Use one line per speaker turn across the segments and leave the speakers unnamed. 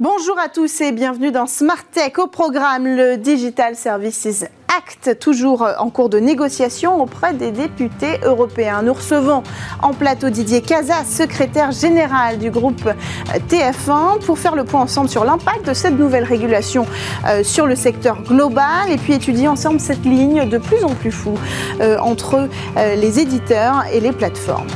Bonjour à tous et bienvenue dans Smart Tech. Au programme, le Digital Services Act, toujours en cours de négociation auprès des députés européens. Nous recevons en plateau Didier Casas, secrétaire général du groupe TF1, pour faire le point ensemble sur l'impact de cette nouvelle régulation euh, sur le secteur global et puis étudier ensemble cette ligne de plus en plus floue euh, entre euh, les éditeurs et les plateformes.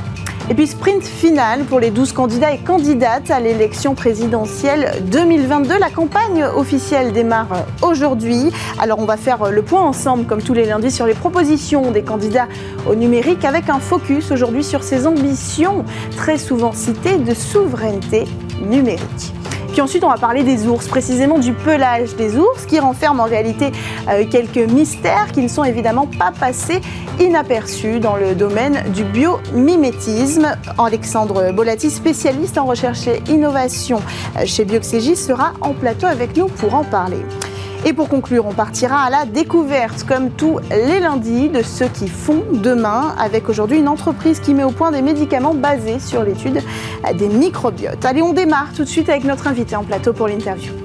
Et puis sprint final pour les 12 candidats et candidates à l'élection présidentielle 2022. La campagne officielle démarre aujourd'hui. Alors on va faire le point ensemble, comme tous les lundis, sur les propositions des candidats au numérique avec un focus aujourd'hui sur ces ambitions très souvent citées de souveraineté numérique. Puis ensuite, on va parler des ours, précisément du pelage des ours, qui renferme en réalité euh, quelques mystères qui ne sont évidemment pas passés inaperçus dans le domaine du biomimétisme. Alexandre Bolati, spécialiste en recherche et innovation euh, chez Bioxégie, sera en plateau avec nous pour en parler. Et pour conclure, on partira à la découverte, comme tous les lundis, de ceux qui font demain, avec aujourd'hui une entreprise qui met au point des médicaments basés sur l'étude des microbiotes. Allez, on démarre tout de suite avec notre invité en plateau pour l'interview.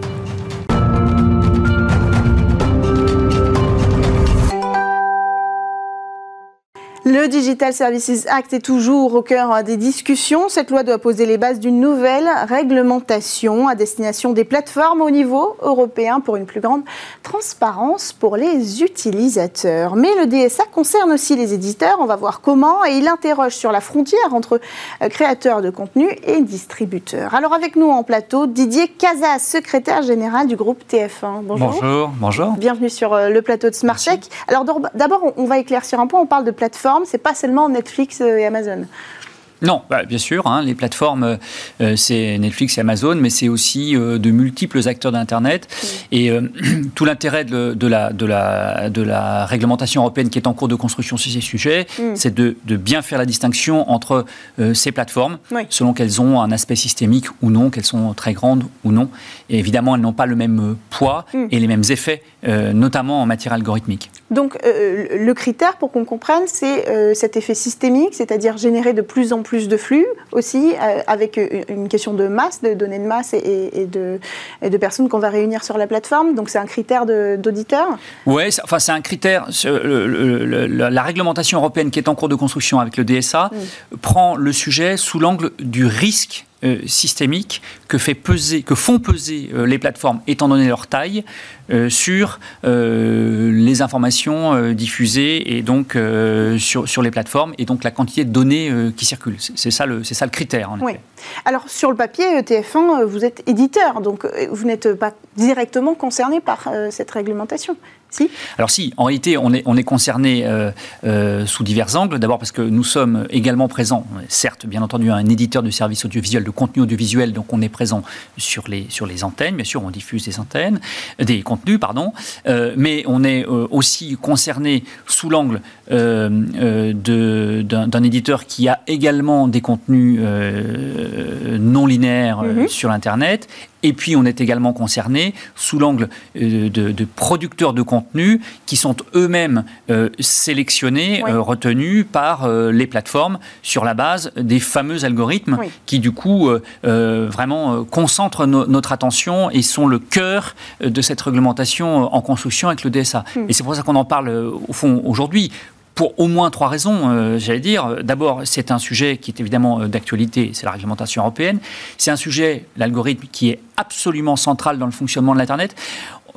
Le Digital Services Act est toujours au cœur des discussions. Cette loi doit poser les bases d'une nouvelle réglementation à destination des plateformes au niveau européen pour une plus grande transparence pour les utilisateurs. Mais le DSA concerne aussi les éditeurs. On va voir comment et il interroge sur la frontière entre euh, créateurs de contenu et distributeurs. Alors avec nous en plateau, Didier Casas, secrétaire général du groupe TF1.
Bonjour. Bonjour. Bonjour.
Bienvenue sur euh, le plateau de Smart Tech. Alors d'abord, on va éclaircir un point. On parle de plateforme c'est pas seulement Netflix et Amazon.
Non, bah, bien sûr, hein, les plateformes, euh, c'est Netflix et Amazon, mais c'est aussi euh, de multiples acteurs d'Internet. Et euh, tout l'intérêt de, la, de, la, de la réglementation européenne qui est en cours de construction sur ces sujets, mm. c'est de, bien faire la distinction entre ces plateformes, selon qu'elles ont un aspect systémique ou non, qu'elles sont très grandes ou non. Et évidemment, elles n'ont pas le même poids mm. et les mêmes effets, notamment en matière algorithmique.
Donc, le critère, pour qu'on comprenne, c'est cet effet systémique, c'est-à-dire générer de plus en plus de flux aussi, euh, avec une question de masse, de données de masse et, de, de, personnes qu'on va réunir sur la plateforme. Donc c'est un critère d'auditeur
Oui, enfin c'est un critère. la réglementation européenne qui est en cours de construction avec le DSA mm. prend le sujet sous l'angle du risque euh, systémique que, fait peser, que font peser euh, les plateformes, étant donné leur taille, euh, sur les informations diffusées et donc sur, sur, les plateformes et donc la quantité de données qui circulent. C'est ça, le, ça le critère.
oui. Alors sur le papier, TF1, vous êtes éditeur, donc vous n'êtes pas directement concerné par cette réglementation.
Alors si, en réalité, on est, on est concerné euh, euh, sous divers angles. D'abord parce que nous sommes également présents, certes, bien entendu, un éditeur de services audiovisuels, de contenu audiovisuel, donc on est présent sur les, sur les antennes, bien sûr, on diffuse des antennes, des contenus, pardon, euh, mais on est aussi concerné sous l'angle d'un éditeur qui a également des contenus non linéaires mm-hmm. sur l'Internet et puis, on est également concerné sous l'angle euh, de, producteurs de contenu qui sont eux-mêmes euh, sélectionnés, euh, retenus par les plateformes sur la base des fameux algorithmes qui, du coup, vraiment concentrent notre attention et sont le cœur de cette réglementation en construction avec le DSA. Hmm. Et c'est pour ça qu'on en parle, au fond, aujourd'hui pour au moins trois raisons, euh, j'allais dire. D'abord, c'est un sujet qui est évidemment euh, d'actualité, c'est la réglementation européenne. C'est un sujet, l'algorithme, qui est absolument central dans le fonctionnement de l'Internet.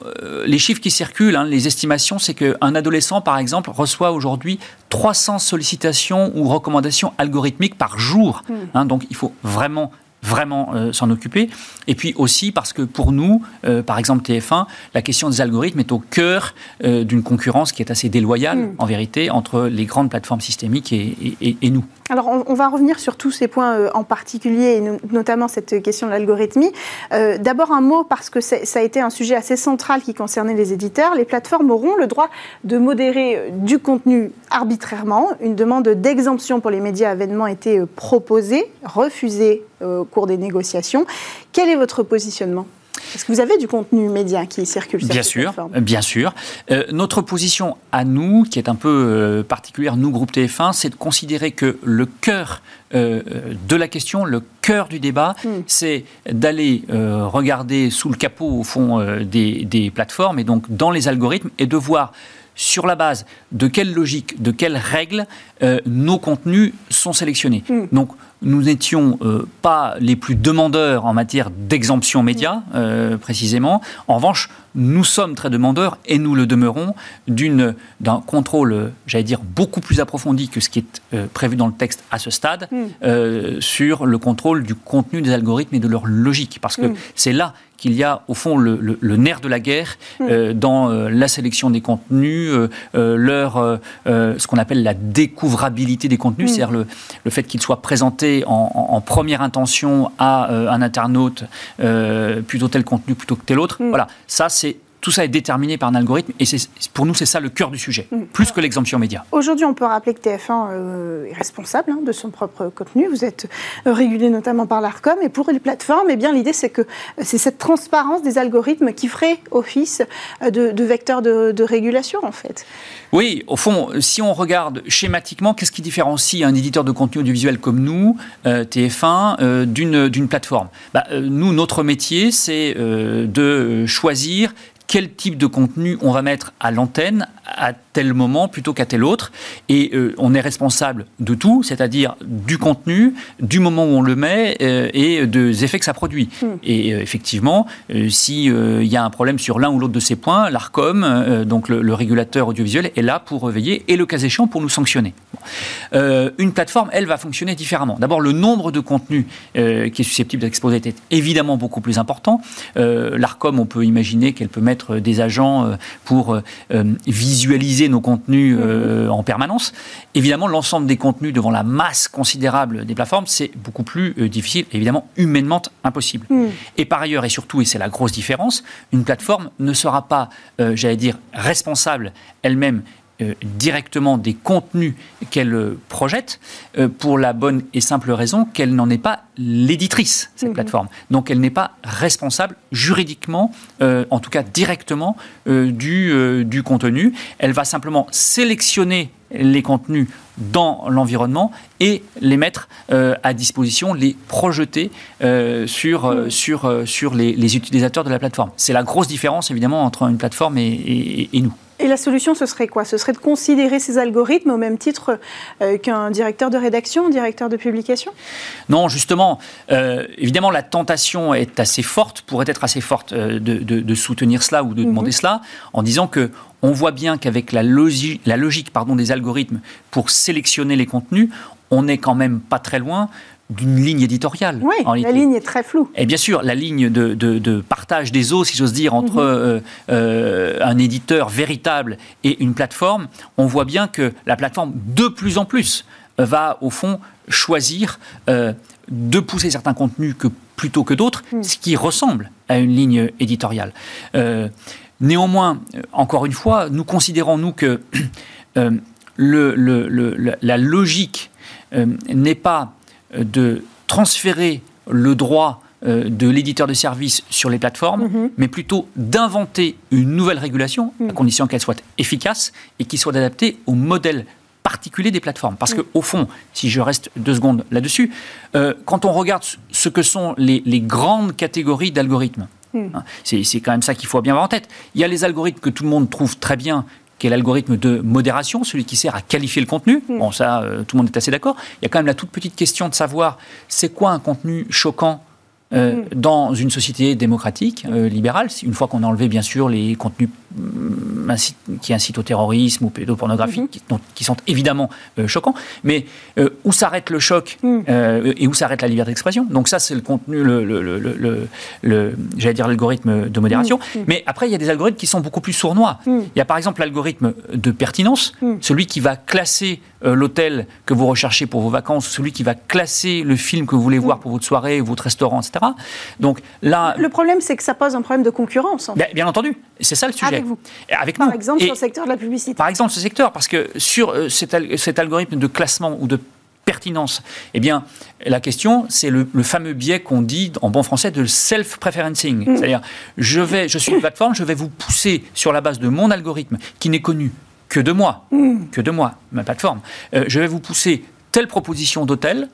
Euh, les chiffres qui circulent, hein, les estimations, c'est qu'un adolescent, par exemple, reçoit aujourd'hui 300 sollicitations ou recommandations algorithmiques par jour. Hmm. Hein, donc, il faut vraiment vraiment euh, s'en occuper. Et puis aussi parce que pour nous, euh, par exemple TF1, la question des algorithmes est au cœur euh, d'une concurrence qui est assez déloyale, hmm. en vérité, entre les grandes plateformes systémiques et, et, nous.
Alors on, va revenir sur tous ces points en particulier, et notamment cette question de l'algorithmie. D'abord un mot, parce que ça a été un sujet assez central qui concernait les éditeurs. Les plateformes auront le droit de modérer du contenu arbitrairement. Une demande d'exemption pour les médias a été proposée, refusée au cours des négociations. Quel est votre positionnement? Parce que vous avez du contenu média qui circule sur
bien sûr, Bien sûr. Euh, notre position à nous, qui est un peu euh, particulière, nous, groupe TF1, c'est de considérer que le cœur euh, de la question, le cœur du débat, hmm. c'est d'aller regarder sous le capot, au fond, des, des, plateformes et donc dans les algorithmes et de voir sur la base de quelle logique, de quelles règles nos contenus sont sélectionnés. Hmm. Donc, nous n'étions euh, pas les plus demandeurs en matière d'exemption média, euh, précisément. En revanche, nous sommes très demandeurs et nous le demeurons d'un contrôle, j'allais dire, beaucoup plus approfondi que ce qui est euh, prévu dans le texte à ce stade hmm. sur le contrôle du contenu des algorithmes et de leur logique. Parce que hmm. c'est là qu'il y a au fond le, nerf de la guerre hmm. dans la sélection des contenus, leur, ce qu'on appelle la découvrabilité des contenus, c'est-à-dire le, le, fait qu'ils soient présentés en, première intention à euh, un internaute euh, plutôt tel contenu plutôt que tel autre. Mm. Voilà, ça c'est tout ça est déterminé par un algorithme et pour nous c'est ça le cœur du sujet, mm. plus que l'exemption média.
Aujourd'hui on peut rappeler que TF1 euh, est responsable hein, de son propre contenu, vous êtes euh, régulé notamment par l'ARCOM et pour les plateformes, eh bien l'idée c'est que euh, c'est cette transparence des algorithmes qui ferait office de, vecteur de, régulation en fait.
Oui, au fond, si on regarde schématiquement, qu'est-ce qui différencie un éditeur de contenu audiovisuel comme nous, TF1, d'une plateforme? Bah, Nous, notre métier, c'est de choisir quel type de contenu on va mettre à l'antenne tel moment plutôt qu'à tel autre. Et euh, on est responsable de tout, c'est-à-dire du contenu, du moment où on le met euh, et des effets que ça produit. Hmm. Et euh, effectivement, s'il y a un problème sur l'un ou l'autre de ces points, l'ARCOM, donc le, régulateur audiovisuel, est là pour reveiller et le cas échéant pour nous sanctionner. une plateforme, elle, va fonctionner différemment. D'abord, le nombre de contenus qui est susceptible d'être exposé est évidemment beaucoup plus important. L'ARCOM, on peut imaginer qu'elle peut mettre des agents pour visualiser nos contenus euh, en permanence. Évidemment, l'ensemble des contenus devant la masse considérable des plateformes, c'est beaucoup plus euh, difficile, évidemment humainement impossible. Mm. Et par ailleurs, et surtout, et c'est la grosse différence, une plateforme ne sera pas, euh, j'allais dire, responsable elle-même directement des contenus qu'elle projette pour la bonne et simple raison qu'elle n'en est pas l'éditrice, cette mm-hmm. plateforme. Donc elle n'est pas responsable juridiquement, en tout cas directement, du, du contenu. Elle va simplement sélectionner les contenus dans l'environnement et les mettre euh, à disposition, les projeter euh, sur, euh, sur, sur les, utilisateurs de la plateforme. C'est la grosse différence évidemment entre une plateforme et, nous.
Et la solution, ce serait quoi? Ce serait de considérer ces algorithmes au même titre qu'un directeur de rédaction, un directeur de publication?
Non, justement, évidemment, la tentation est assez forte, pourrait être assez forte de, de, soutenir cela ou de demander mhm. cela, en disant que on voit bien qu'avec la, logique, la logique pardon, des algorithmes pour sélectionner les contenus, on n'est quand même pas très loin d'une ligne éditoriale.
Oui, la ligne est très floue.
Et bien sûr, la ligne de, partage des eaux, si j'ose dire, entre mhm. euh, euh, un éditeur véritable et une plateforme, on voit bien que la plateforme, de plus en plus, va au fond choisir euh, de pousser certains contenus que, plutôt que d'autres, mm. ce qui ressemble à une ligne éditoriale. Néanmoins, encore une fois, nous considérons, nous, que la logique n'est pas de transférer le droit de l'éditeur de services sur les plateformes, mhm. mais plutôt d'inventer une nouvelle régulation, à mhm. condition qu'elle soit efficace et qui soit adaptée au modèle particulier des plateformes. Parce mhm. qu'au fond, si je reste deux secondes là-dessus, quand on regarde ce que sont les grandes catégories d'algorithmes. Hein, c'est quand même ça qu'il faut bien avoir en tête. Il y a les algorithmes que tout le monde trouve très bien, qui est l'algorithme de modération, celui qui sert à qualifier le contenu. Hmm. Bon, ça, euh, tout le monde est assez d'accord. Il y a quand même la toute petite question de savoir c'est quoi un contenu choquant euh, hmm. dans une société démocratique, euh, libérale, une fois qu'on a enlevé bien sûr les contenus mm, qui incitent au terrorisme ou pédopornographie, mhm. qui, sont évidemment euh, choquants, mais où s'arrête le choc hmm. et où s'arrête la liberté d'expression? Donc ça, c'est le contenu, le, le, j'allais dire l'algorithme de modération. Hmm. Mais après, il y a des algorithmes qui sont beaucoup plus sournois. Il y a par exemple l'algorithme de pertinence, celui qui va classer l'hôtel que vous recherchez pour vos vacances, celui qui va classer le film que vous voulez voir pour votre soirée, votre restaurant, etc.
Donc là, le problème, c'est que ça pose un problème de concurrence.
Bien, entendu, c'est ça le sujet.
Avec vous.
Avec
par exemple, sur le secteur de la publicité.
Par exemple, ce secteur, parce que sur euh, cet, algorithme de classement ou de pertinence Eh bien, la question, c'est le, fameux biais qu'on dit en bon français de self-preferencing. Mm. C'est-à-dire, je, vais, je suis une plateforme, je vais vous pousser sur la base de mon algorithme qui n'est connu que de moi, mm. que de moi, ma plateforme. Euh, je vais vous pousser telle proposition d'hôtel,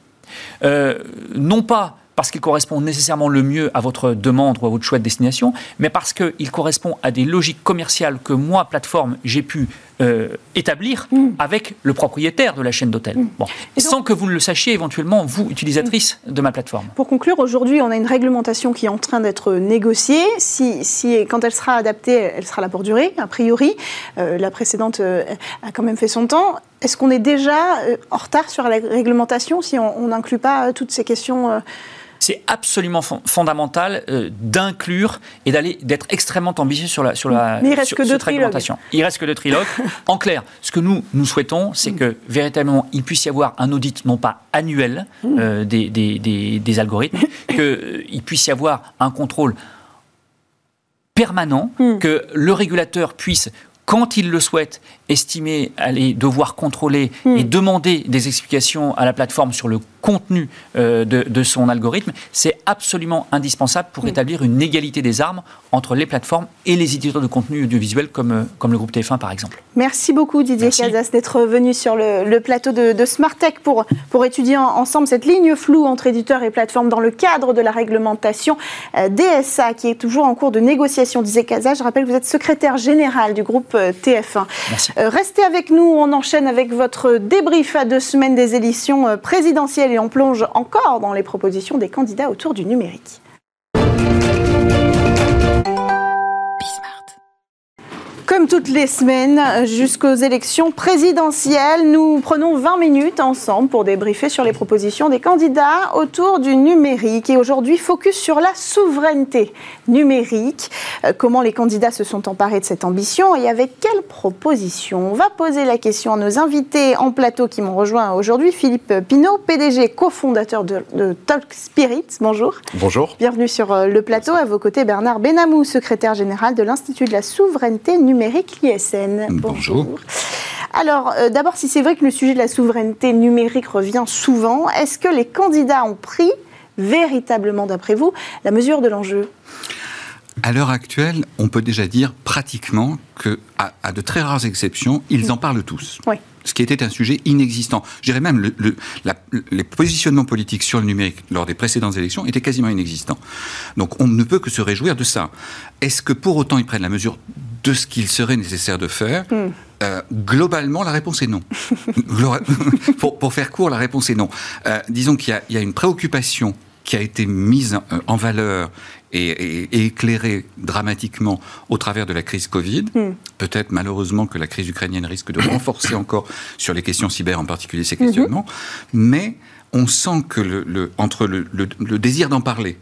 euh, non pas parce qu'il correspond nécessairement le mieux à votre demande ou à votre choix de destination, mais parce qu'il correspond à des logiques commerciales que moi, plateforme, j'ai pu euh, établir mm. avec le propriétaire de la chaîne d'hôtel. Mm. Bon. Sans que vous ne le sachiez éventuellement, vous, utilisatrice mm. de ma plateforme.
Pour conclure, aujourd'hui, on a une réglementation qui est en train d'être négociée. Si, si, quand elle sera adaptée, elle sera là pour durer, a priori. Euh, la précédente euh, a quand même fait son temps. Est-ce qu'on est déjà en retard sur la réglementation si on n'inclut pas toutes ces questions
c'est absolument fondamental euh, d'inclure et d'aller d'être extrêmement ambitieux sur la sur la
Mais il reste que deux réglementation.
Il reste que deux trilogues. en clair, ce que nous nous souhaitons, c'est que véritablement il puisse y avoir un audit non pas annuel mm. euh, des, des, des, algorithmes, qu'il euh, puisse y avoir un contrôle permanent, mm. que le régulateur puisse quand il le souhaite, estimer aller devoir contrôler mm. et demander des explications à la plateforme sur le contenu euh, de, son algorithme, c'est absolument indispensable pour établir une égalité des armes entre les plateformes et les éditeurs de contenu audiovisuel comme, euh, comme le groupe TF1 par exemple.
Merci beaucoup Didier Casas d'être venu sur le, plateau de, de Smartech pour, pour étudier ensemble cette ligne floue entre éditeurs et plateformes dans le cadre de la réglementation euh, DSA qui est toujours en cours de négociation, disait Casas. Je rappelle que vous êtes secrétaire général du groupe TF1.
Merci.
restez avec nous, on enchaîne avec votre débrief à deux semaines des élections présidentielles et on plonge encore dans les propositions des candidats autour du numérique. Comme toutes les semaines, jusqu'aux élections présidentielles, nous prenons 20 minutes ensemble pour débriefer sur les propositions des candidats autour du numérique. Et aujourd'hui, focus sur la souveraineté numérique. Euh, comment les candidats se sont emparés de cette ambition et avec quelles propositions On va poser la question à nos invités en plateau qui m'ont rejoint aujourd'hui. Philippe Pinault, PDG, cofondateur de, de, Talk Spirit. Bonjour.
Bonjour.
Bienvenue sur euh, le plateau. À vos côtés, Bernard Benamou, secrétaire général de l'Institut de la souveraineté numérique numérique, l'ISN.
Bonjour.
Alors, euh, d'abord, si c'est vrai que le sujet de la souveraineté numérique revient souvent, est-ce que les candidats ont pris véritablement, d'après vous, la mesure de l'enjeu?
À l'heure actuelle, on peut déjà dire pratiquement que, à, de très rares exceptions, ils en parlent tous.
Oui.
Ce qui était un sujet inexistant. Je dirais même le, les positionnements politiques sur le numérique lors des précédentes élections étaient quasiment inexistants. Donc on ne peut que se réjouir de ça. Est-ce que pour autant ils prennent la mesure de ce qu'il serait nécessaire de faire hmm. euh, Globalement, la réponse est non. pour, pour, faire court, la réponse est non. Euh, disons qu'il y, y, a une préoccupation qui a été mise en valeur et, éclairée dramatiquement au travers de la crise Covid. Hmm. Peut-être malheureusement que la crise ukrainienne risque de renforcer encore sur les questions cyber, en particulier ces questionnements. Hmm. Mais on sent que le, entre le, le désir d'en parler,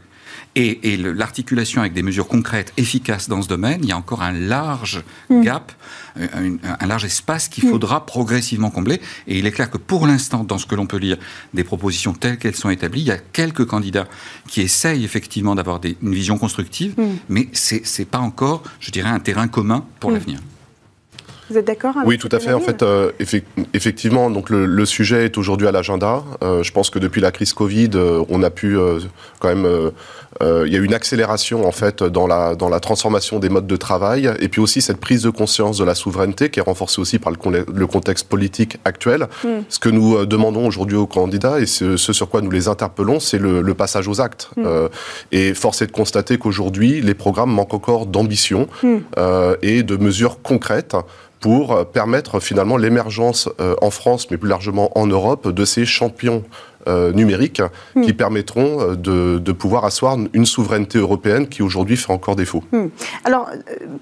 et, l'articulation avec des mesures concrètes, efficaces dans ce domaine, il y a encore un large mm. gap, euh, un, large espace qu'il mm. faudra progressivement combler. Et il est clair que pour l'instant, dans ce que l'on peut lire, des propositions telles qu'elles sont établies, il y a quelques candidats qui essayent effectivement d'avoir une vision constructive, mm. mais ce n'est pas encore, je dirais, un terrain commun pour l'avenir.
Vous êtes d'accord
Oui, tout à fait. En fait, euh, effectivement, donc le, sujet est aujourd'hui à l'agenda. Euh, je pense que depuis la crise Covid, euh, on a pu quand même, il y a eu une accélération en fait dans la dans la transformation des modes de travail, et puis aussi cette prise de conscience de la souveraineté qui est renforcée aussi par le, le contexte politique actuel. Hmm. Ce que nous demandons aujourd'hui aux candidats et ce, sur quoi nous les interpellons, c'est le, passage aux actes. Hmm. et force est de constater qu'aujourd'hui, les programmes manquent encore d'ambition hmm. et de mesures concrètes pour permettre finalement l'émergence euh, en France, mais plus largement en Europe, de ces champions euh, numériques hmm. qui permettront euh, de, pouvoir asseoir une souveraineté européenne qui aujourd'hui fait encore défaut. Hmm.
Alors,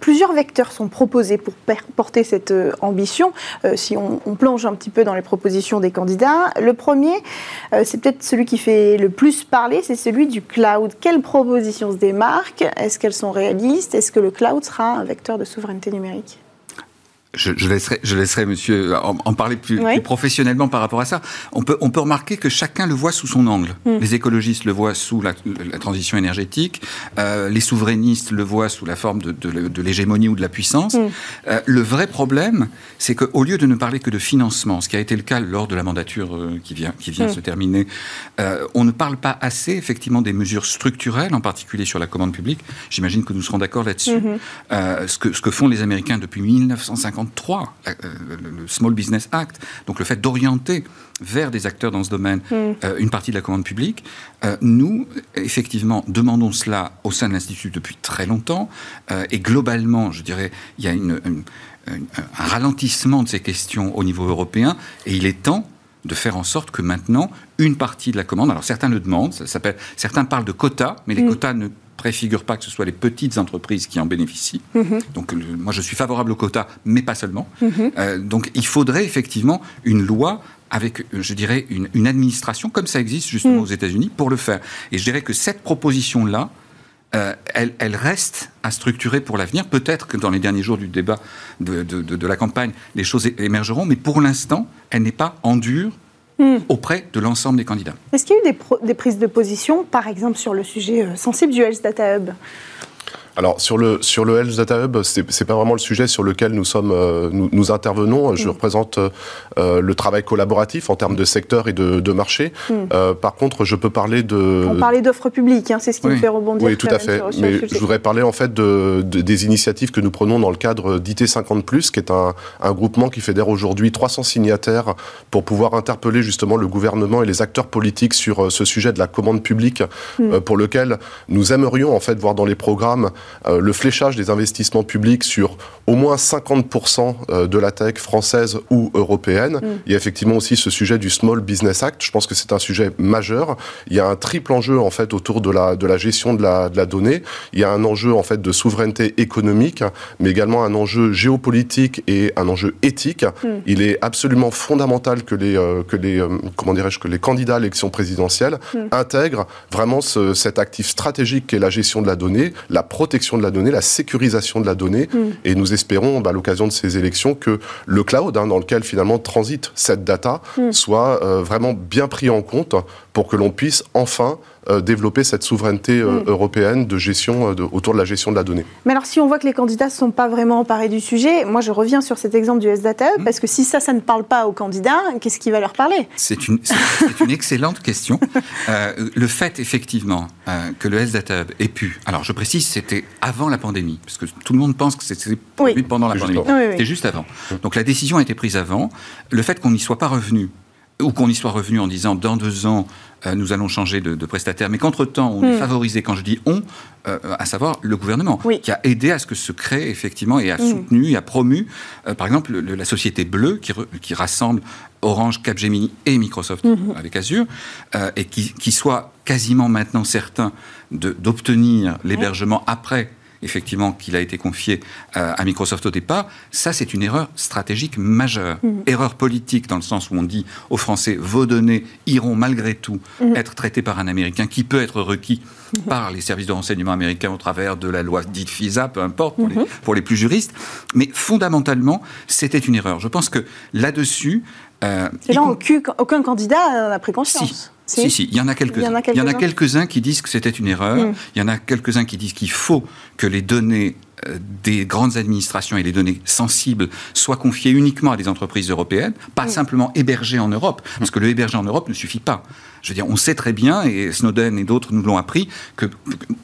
plusieurs vecteurs sont proposés pour porter cette ambition. si on, plonge un petit peu dans les propositions des candidats, le premier, c'est peut-être celui qui fait le plus parler, c'est celui du cloud. Quelles propositions se démarquent? Est-ce qu'elles sont réalistes? Est-ce que le cloud sera un vecteur de souveraineté numérique?
Je, je, laisserai, je laisserai monsieur en, parler plus, plus, professionnellement par rapport à ça. On peut, on peut remarquer que chacun le voit sous son angle. Mm. Les écologistes le voient sous la, la transition énergétique, euh, les souverainistes le voient sous la forme de, de, de l'hégémonie ou de la puissance. Mm. Euh, le vrai problème, c'est qu'au lieu de ne parler que de financement, ce qui a été le cas lors de la mandature euh, qui vient, qui vient mm. se terminer, euh, on ne parle pas assez effectivement des mesures structurelles, en particulier sur la commande publique. J'imagine que nous serons d'accord là-dessus. -hmm. Euh, ce, que, ce que font les Américains depuis 1950 3, euh, le Small Business Act, donc le fait d'orienter vers des acteurs dans ce domaine mm. euh, une partie de la commande publique. Euh, nous, effectivement, demandons cela au sein de l'Institut depuis très longtemps, euh, et globalement, je dirais, il y a une, une, une, un ralentissement de ces questions au niveau européen, et il est temps de faire en sorte que maintenant, une partie de la commande, alors certains le demandent, ça s'appelle, certains parlent de quotas, mais les mm. quotas ne préfigure pas que ce soit les petites entreprises qui en bénéficient. Mm -hmm. Donc le, moi je suis favorable au quota, mais pas seulement. Mm -hmm. euh, donc il faudrait effectivement une loi avec, je dirais, une, une administration comme ça existe justement mm. aux États-Unis pour le faire. Et je dirais que cette proposition-là, euh, elle, elle, reste à structurer pour l'avenir. Peut-être que dans les derniers jours du débat de, de, de, de la campagne, les choses émergeront, mais pour l'instant, elle n'est pas en dur Mmh. auprès de l'ensemble des candidats.
Est-ce qu'il y a eu des, des, prises de position, par exemple sur le sujet euh, sensible du Health Data Hub?
Alors sur le sur le Health Data Hub, c'est pas vraiment le sujet sur lequel nous sommes euh, nous, nous, intervenons. Je mmh. représente euh, le travail collaboratif en termes de secteur et de, de marché. Mmh. Euh, par contre, je peux parler de.
On parlait d'offres publiques, hein, c'est ce qui
oui.
me fait rebondir.
Oui, tout à fait. Sur, Mais je voudrais parler en fait de, de, des initiatives que nous prenons dans le cadre d'IT 50 qui est un, un groupement qui fédère aujourd'hui 300 signataires pour pouvoir interpeller justement le gouvernement et les acteurs politiques sur ce sujet de la commande publique, mmh. pour lequel nous aimerions en fait voir dans les programmes euh, le fléchage des investissements publics sur au moins 50% euh, de la tech française ou européenne. Mm. Il y a effectivement aussi ce sujet du Small Business Act. Je pense que c'est un sujet majeur. Il y a un triple enjeu en fait autour de la, de la gestion de la, de la donnée. Il y a un enjeu en fait de souveraineté économique, mais également un enjeu géopolitique et un enjeu éthique. Mm. Il est absolument fondamental que les, euh, que les, euh, comment dirais-je, que les candidats à l'élection présidentielle mm. intègrent vraiment ce, cet actif stratégique qu'est la gestion de la donnée, la protection de la donnée, la sécurisation de la donnée. Mm. Et nous espérons, bah, à l'occasion de ces élections, que le cloud, hein, dans lequel finalement transite cette data, mm. soit euh, vraiment bien pris en compte pour que l'on puisse enfin euh, développer cette souveraineté euh, mmh. européenne de gestion euh, de, autour de la gestion de la donnée.
Mais alors, si on voit que les candidats ne sont pas vraiment emparés du sujet, moi je reviens sur cet exemple du S-Data mmh. parce que si ça, ça ne parle pas aux candidats, qu'est-ce qui va leur parler?
C'est une, une, excellente question. Euh, le fait, effectivement, euh, que le S-Data Hub ait pu. Alors, je précise, c'était avant la pandémie, parce que tout le monde pense que c'était oui. pendant la pandémie. Oui, c'était juste avant. Donc, la décision a été prise avant. Le fait qu'on n'y soit pas revenu ou qu'on y soit revenu en disant dans deux ans, euh, nous allons changer de, de prestataire, mais qu'entre-temps, on mmh. favorisait, quand je dis on, euh, à savoir le gouvernement, oui. qui a aidé à ce que se crée effectivement et a mmh. soutenu et a promu, euh, par exemple, le, la société bleue qui, re, qui, rassemble Orange, Capgemini et Microsoft mmh. avec Azure, et qui, qui, soit quasiment maintenant certain d'obtenir l'hébergement après effectivement qu'il a été confié euh, à Microsoft au départ, ça c'est une erreur stratégique majeure. Mmh. Erreur politique dans le sens où on dit aux Français vos données iront malgré tout mmh. être traitées par un Américain qui peut être requis mmh. par les services de renseignement américains au travers de la loi dite FISA, peu importe pour, les, pour les plus juristes. Mais fondamentalement, c'était une erreur. Je pense que là-dessus,
euh, là, aucun, aucun candidat n'a pris conscience.
Si. Si, si, il y en a quelques-uns. Il y en a quelques-uns qui disent que c'était une erreur. Mm. Il y en a quelques-uns qui disent qu'il faut que les données euh, des grandes administrations et les données sensibles soient confiées uniquement à des entreprises européennes, pas mm. simplement hébergées en Europe, parce que le héberger en Europe ne suffit pas. Je veux dire, on sait très bien, et Snowden et d'autres nous l'ont appris, que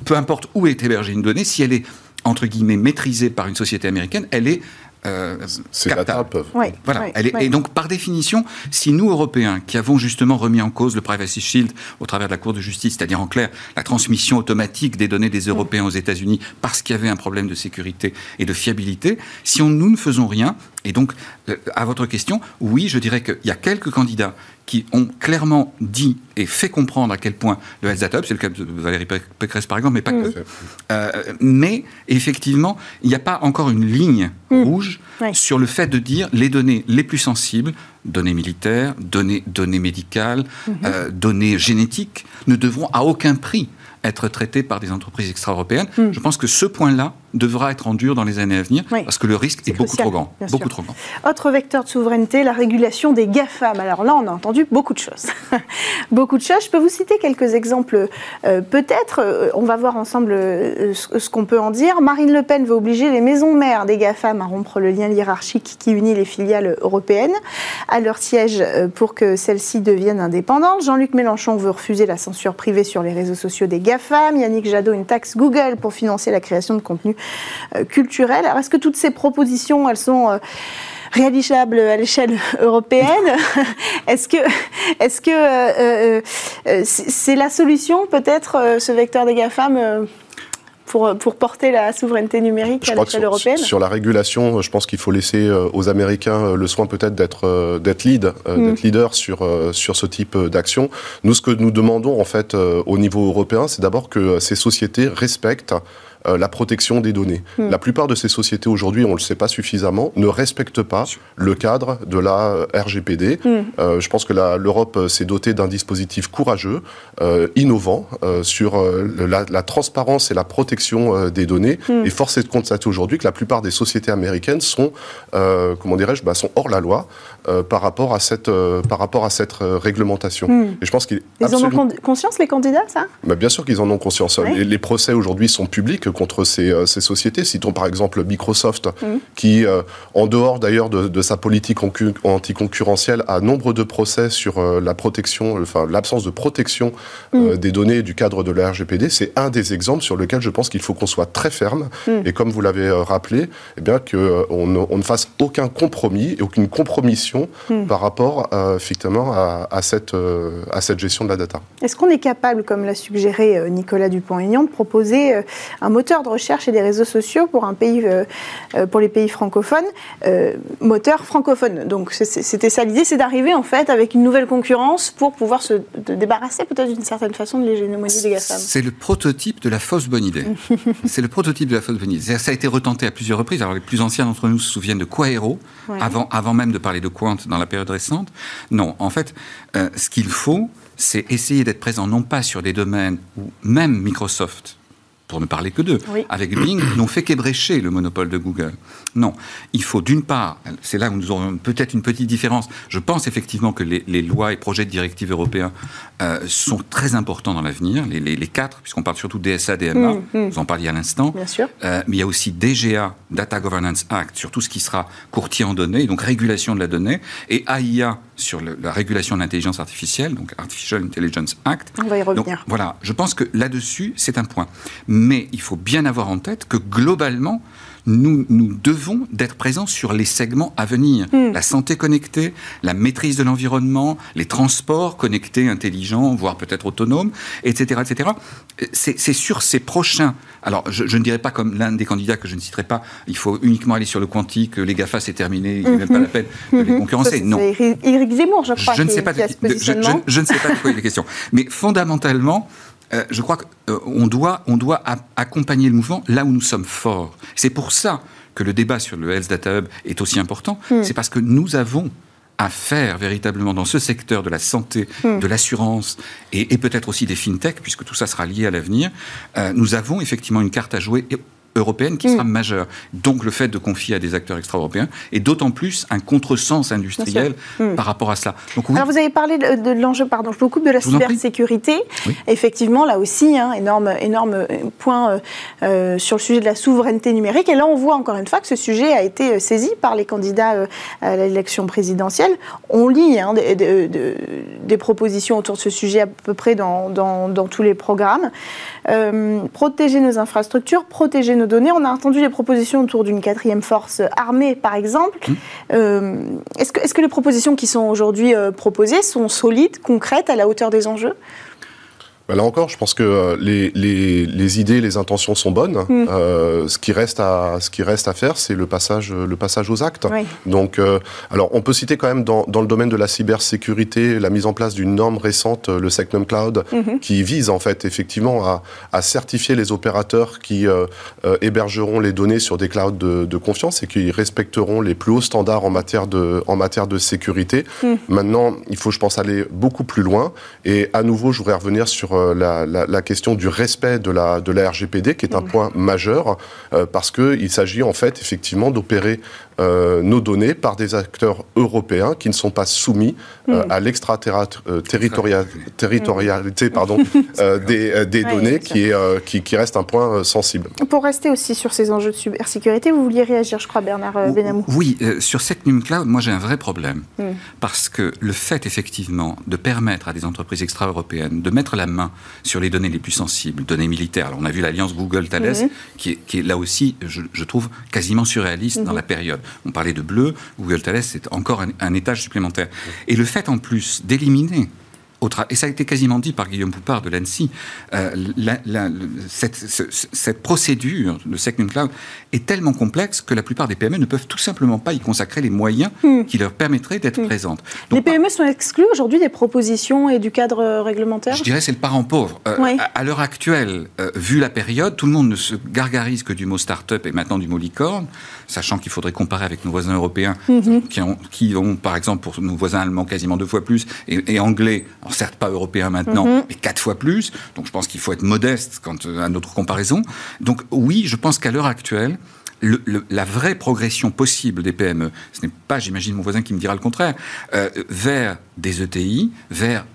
peu importe où est hébergée une donnée, si elle est entre guillemets maîtrisée par une société américaine, elle est
euh, captable.
Oui,
voilà. Elle est. Et donc, par définition, si nous, Européens, qui avons justement remis en cause le Privacy Shield au travers de la Cour de justice, c'est-à-dire en clair la transmission automatique des données des Européens aux États-Unis parce qu'il y avait un problème de sécurité et de fiabilité, si on, nous ne faisons rien, et donc, euh, à votre question, oui, je dirais qu'il y a quelques candidats qui ont clairement dit et fait comprendre à quel point le Data Hub, c'est le cas de Valérie Pécresse par exemple, mais pas mmh. que. Euh, mais effectivement, il n'y a pas encore une ligne mmh. rouge ouais. sur le fait de dire les données les plus sensibles, données militaires, données, données médicales, mmh. euh, données génétiques, ne devront à aucun prix être traitées par des entreprises extra-européennes. Je pense que ce point-là, devra être en dur dans les années à venir parce que le risque est, beaucoup trop grand. Beaucoup trop grand.
Autre vecteur de souveraineté, la régulation des GAFAM. Alors là, on a entendu beaucoup de choses. beaucoup de choses. Je peux vous citer quelques exemples euh, peut-être. Euh, on va voir ensemble euh, ce, qu'on peut en dire. Marine Le Pen veut obliger les maisons mères des GAFAM à rompre le lien hiérarchique qui unit les filiales européennes à leur siège pour que celles-ci deviennent indépendantes. Jean-Luc Mélenchon veut refuser la censure privée sur les réseaux sociaux des GAFAM. Yannick Jadot, une taxe Google pour financer la création de contenu euh, culturel. Alors, est-ce que toutes ces propositions, elles sont euh, réalisables à l'échelle européenne. est-ce que, est-ce que euh, c'est la solution peut-être ce vecteur des GAFAM pour, pour, porter la souveraineté numérique à l'échelle européenne
Sur la régulation, je pense qu'il faut laisser aux Américains le soin peut-être d'être d'être lead, mm. d'être leader sur sur ce type d'action. Nous, ce que nous demandons en fait au niveau européen, c'est d'abord que ces sociétés respectent euh, la protection des données. Hmm. La plupart de ces sociétés aujourd'hui, on ne le sait pas suffisamment, ne respectent pas le cadre de la euh, RGPD. Hmm. Euh, je pense que l'Europe s'est dotée d'un dispositif courageux, innovant sur la, transparence et la protection des données. Hmm. Et force est de constater aujourd'hui que la plupart des sociétés américaines sont, comment dirais-je, bah, sont hors la loi par rapport à cette, par rapport à cette réglementation.
Et je pense qu'il Ils en ont conscience, les candidats, ça?
Bah, Bien sûr qu'ils en ont conscience. les procès aujourd'hui sont publics contre euh, ces, sociétés. Citons par exemple Microsoft, mmh. qui, euh, en dehors d'ailleurs de, sa politique anticoncurrentielle, a nombre de procès sur euh, la protection, enfin l'absence de protection mmh. des données du cadre de la RGPD. C'est un des exemples sur lequel je pense qu'il faut qu'on soit très ferme et comme vous l'avez rappelé, eh bien qu'on on ne fasse aucun compromis et aucune compromission par rapport effectivement à, cette, à cette gestion de la data.
Est-ce qu'on est capable, comme l'a suggéré Nicolas Dupont-Aignan, de proposer un moteur de recherche et des réseaux sociaux pour, un pays, euh, euh, pour les pays francophones, euh, moteur francophone? Donc c'était ça l'idée, c'est d'arriver en fait avec une nouvelle concurrence pour pouvoir se débarrasser peut-être d'une certaine façon de l'hégémonie des GAFAM.
C'est le prototype de la fausse bonne idée. c'est le prototype de la fausse bonne idée. Ça a été retenté à plusieurs reprises. Alors les plus anciens d'entre nous se souviennent de Quaero, avant, avant même de parler de Dans la période récente. Non, en fait, ce qu'il faut, c'est essayer d'être présent non pas sur des domaines où même Microsoft pour ne parler que d'eux, avec Bing, n'ont fait qu'ébrécher le monopole de Google. Non, il faut d'une part, c'est là où nous aurons peut-être une petite différence, je pense effectivement que les, lois et projets de directives européens euh, sont très importants dans l'avenir, les, quatre, puisqu'on parle surtout DSA, DMA, mmh, mmh. vous en parliez à l'instant, euh, mais il y a aussi DGA, Data Governance Act, sur tout ce qui sera courtier en données, donc régulation de la donnée, et AIA sur la régulation de l'intelligence artificielle, donc Artificial Intelligence Act.
On va y revenir.
voilà, je pense que là-dessus, c'est un point. Mais il faut bien avoir en tête que globalement, nous, nous devons d'être présents sur les segments à venir. Hmm. La santé connectée, la maîtrise de l'environnement, les transports connectés, intelligents, voire peut-être autonomes, etc. etc. C'est sur ces prochains... Alors, je, ne dirais pas comme l'un des candidats que je ne citerai pas, il faut uniquement aller sur le quantique, les GAFA, c'est terminé, il n'y a même pas la peine de les mhm. concurrencer. Non.
Éric Zemmour, je crois,
je ne sais pas de, je, ne sais pas de quoi il est question. Mais fondamentalement, euh, je crois qu'on doit, on doit accompagner le mouvement là où nous sommes forts. C'est pour ça que le débat sur le Health Data Hub est aussi important. Hmm. C'est parce que nous avons à faire véritablement dans ce secteur de la santé, hmm. de l'assurance et, peut-être aussi des fintech, puisque tout ça sera lié à l'avenir, euh, nous avons effectivement une carte à jouer européenne qui sera mm. majeure. Donc le fait de confier à des acteurs extra-européens et d'autant plus un contresens industriel mm. par rapport à cela.
Donc, Alors vous avez parlé de, l'enjeu, pardon, je vous coupe de la cybersécurité. Effectivement, là aussi, hein, énorme, énorme euh, point euh, euh, sur le sujet de la souveraineté numérique. Et là, on voit encore une fois que ce sujet a été saisi par les candidats à l'élection présidentielle. On lit hein, des, propositions autour de ce sujet à peu près dans, dans, dans tous les programmes. protéger nos infrastructures, protéger nos données. On a entendu des propositions autour d'une quatrième force armée, par exemple. Mmh. Euh, est-ce que, les propositions qui sont aujourd'hui euh, proposées sont solides, concrètes, à la hauteur des enjeux?
Là encore, je pense que euh, les, les, les idées, les intentions sont bonnes. Mm. Euh, ce, qui reste à, ce qui reste à faire, c'est le passage, le passage aux actes. Donc, euh, alors, on peut citer quand même dans, dans, le domaine de la cybersécurité la mise en place d'une norme récente, le Secnum Cloud, mm-hmm. qui vise en fait effectivement à, à certifier les opérateurs qui euh, hébergeront les données sur des clouds de, de, confiance et qui respecteront les plus hauts standards en matière de, en matière de sécurité. Mm. Maintenant, il faut, je pense, aller beaucoup plus loin. Et à nouveau, je voudrais revenir sur sur la, question du respect de la, de la RGPD, qui est un point majeur, parce qu'il s'agit en fait effectivement d'opérer nos données par des acteurs européens qui ne sont pas soumis à l'extraterritorialité pardon, des, des données, qui, est, qui, qui, reste un point sensible.
Pour rester aussi sur ces enjeux de cybersécurité, vous vouliez réagir, je crois, Bernard Benamou
Oui, sur Secnum Cloud, moi j'ai un vrai problème. Hmm. Parce que le fait effectivement de permettre à des entreprises extra-européennes de mettre la main sur les données les plus sensibles, données militaires, alors on a vu l'alliance Google-Thales, hmm. qui, est là aussi, je, trouve, quasiment surréaliste dans hmm. la période. On parlait de bleu, Google-Thales, c'est encore un étage supplémentaire. Et le fait en plus d'éliminer et ça a été quasiment dit par Guillaume Poupard de l'ANSI, euh, cette, procédure de Second Cloud est tellement complexe que la plupart des PME ne peuvent tout simplement pas y consacrer les moyens hmm. qui leur permettraient d'être hmm. présentes.
les PME sont exclues aujourd'hui des propositions et du cadre euh, réglementaire?
Je dirais c'est le parent pauvre. Euh, à, l'heure actuelle, vu la période, tout le monde ne se gargarise que du mot start-up et maintenant du mot licorne, sachant qu'il faudrait comparer avec nos voisins européens mhm. qui, ont, qui, ont, par exemple, pour nos voisins allemands, quasiment deux fois plus, et, anglais, certes pas européens maintenant, mhm. mais quatre fois plus. Donc je pense qu'il faut être modeste quant à notre comparaison. Donc oui, je pense qu'à l'heure actuelle, la vraie progression possible des PME, ce n'est pas, j'imagine mon voisin qui me dira le contraire, euh, vers des ETI, vers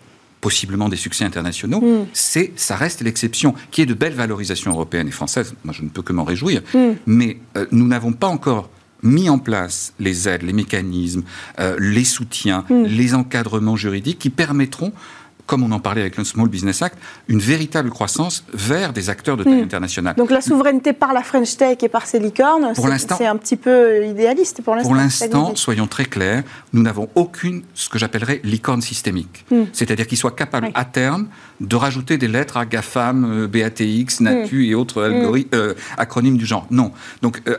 possiblement des succès internationaux, mm. c'est, ça reste l'exception, qui est de belles valorisations européennes et françaises. Moi, je ne peux que m'en réjouir. Mm. Mais euh, nous n'avons pas encore mis en place les aides, les mécanismes, euh, les soutiens, mm. les encadrements juridiques qui permettront comme on en parlait avec le Small Business Act, une véritable croissance vers des acteurs de taille hmm. internationale.
Donc la souveraineté par la French Tech et par ces licornes, c'est un petit peu idéaliste pour l'instant.
Pour l'instant, soyons très clairs, nous n'avons aucune, ce que j'appellerais licorne systémique. Hmm. C'est-à-dire qu'ils soient capables à terme de rajouter des lettres à GAFAM, euh, BATX, NATU hmm. et autres euh, acronymes du genre. Non. Donc euh,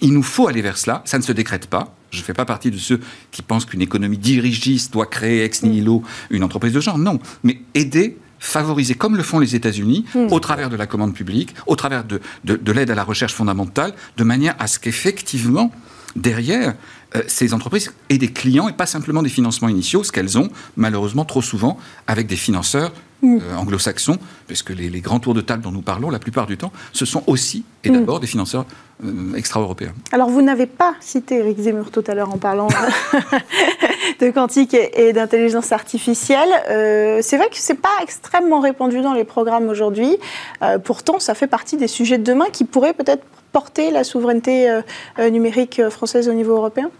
il nous faut aller vers cela, ça ne se décrète pas. Je ne fais pas partie de ceux qui pensent qu'une économie dirigiste doit créer ex nihilo une entreprise de genre. Non, mais aider favoriser, comme le font les États-Unis, au travers de la commande publique, au travers de, de, l'aide à la recherche fondamentale, de manière à ce qu'effectivement, derrière, euh, ces entreprises aient des clients et pas simplement des financements initiaux, ce qu'elles ont malheureusement trop souvent avec des financeurs euh, anglo-saxons, puisque les, les, grands tours de table dont nous parlons, la plupart du temps, ce sont aussi et hmm. d'abord des financeurs euh, extra-européens.
Alors vous n'avez pas cité Eric Zemmour tout à l'heure en parlant de quantique et, d'intelligence artificielle. Euh, c'est vrai que c'est pas extrêmement répandu dans les programmes aujourd'hui. Euh, pourtant, ça fait partie des sujets de demain qui pourraient peut-être porter la souveraineté numérique française au niveau européen?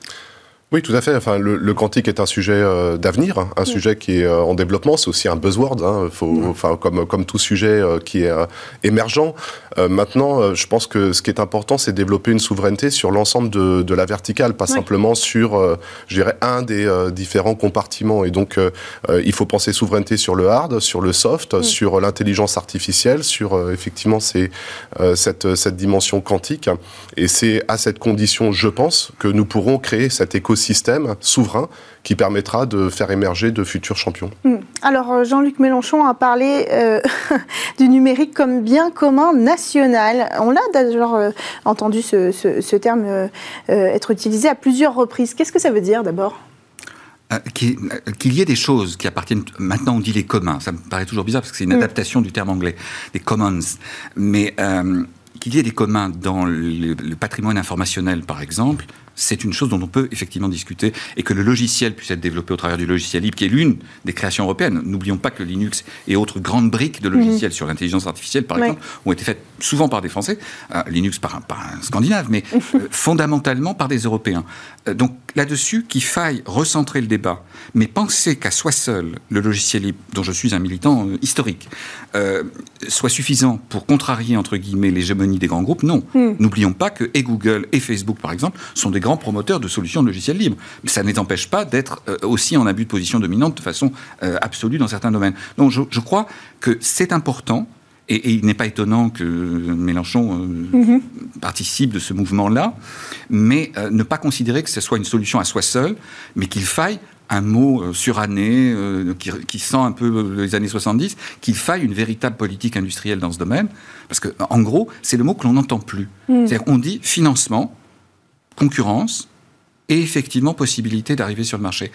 Oui, tout à fait. Enfin, le, quantique est un sujet euh, d'avenir, hein, un sujet qui est euh, en développement. C'est aussi un buzzword, hein, faut, enfin, comme, comme tout sujet euh, qui est émergent. maintenant, je pense que ce qui est important, c'est développer une souveraineté sur l'ensemble de, de, la verticale, pas simplement sur, je dirais, un des différents compartiments. Et donc, il faut penser souveraineté sur le hard, sur le soft, sur l'intelligence artificielle, sur effectivement ces, cette, cette dimension quantique. Et c'est à cette condition, je pense, que nous pourrons créer cet écosystème système souverain qui permettra de faire émerger de futurs champions. Hmm.
Alors euh, Jean-Luc Mélenchon a parlé euh, du numérique comme bien commun national. On l'a d'ailleurs euh, entendu ce, terme être utilisé à plusieurs reprises. Qu'est-ce que ça veut dire d'abord?
Qu'il y ait des choses qui appartiennent, maintenant on dit les communs, ça me paraît toujours bizarre parce que c'est une hmm. adaptation du terme anglais, les commons, mais qu'il y ait des communs dans le patrimoine informationnel par exemple, c'est une chose dont on peut effectivement discuter et que le logiciel puisse être développé au travers du logiciel libre, qui est l'une des créations européennes. N'oublions pas que Linux et autres grandes briques de logiciels mhm. sur l'intelligence artificielle, par exemple, ont été faites souvent par des Français, euh, Linux par un, Scandinave, mais euh, fondamentalement par des Européens. Euh, donc là-dessus, qu'il faille recentrer le débat, mais penser qu'à soi seul, le logiciel libre, dont je suis un militant historique, soit suffisant pour contrarier, entre guillemets, l'hégémonie des grands groupes, non. Hmm. N'oublions pas que et Google et Facebook, par exemple, sont des grands promoteurs de solutions de logiciels libres. Mais ça ne les empêche pas d'être euh, aussi en abus de position dominante de façon euh, absolue dans certains domaines. Donc je, crois que c'est important. Et, il n'est pas étonnant que Mélenchon euh, mhm. participe de ce mouvement-là, mais ne pas considérer que ce soit une solution à soi seul, mais qu'il faille un mot suranné qui, qui, sent un peu les années 70, qu'il faille une véritable politique industrielle dans ce domaine, parce que en gros, c'est le mot que l'on n'entend plus. Mhm. C'est-à-dire qu'on dit financement, concurrence et effectivement possibilité d'arriver sur le marché.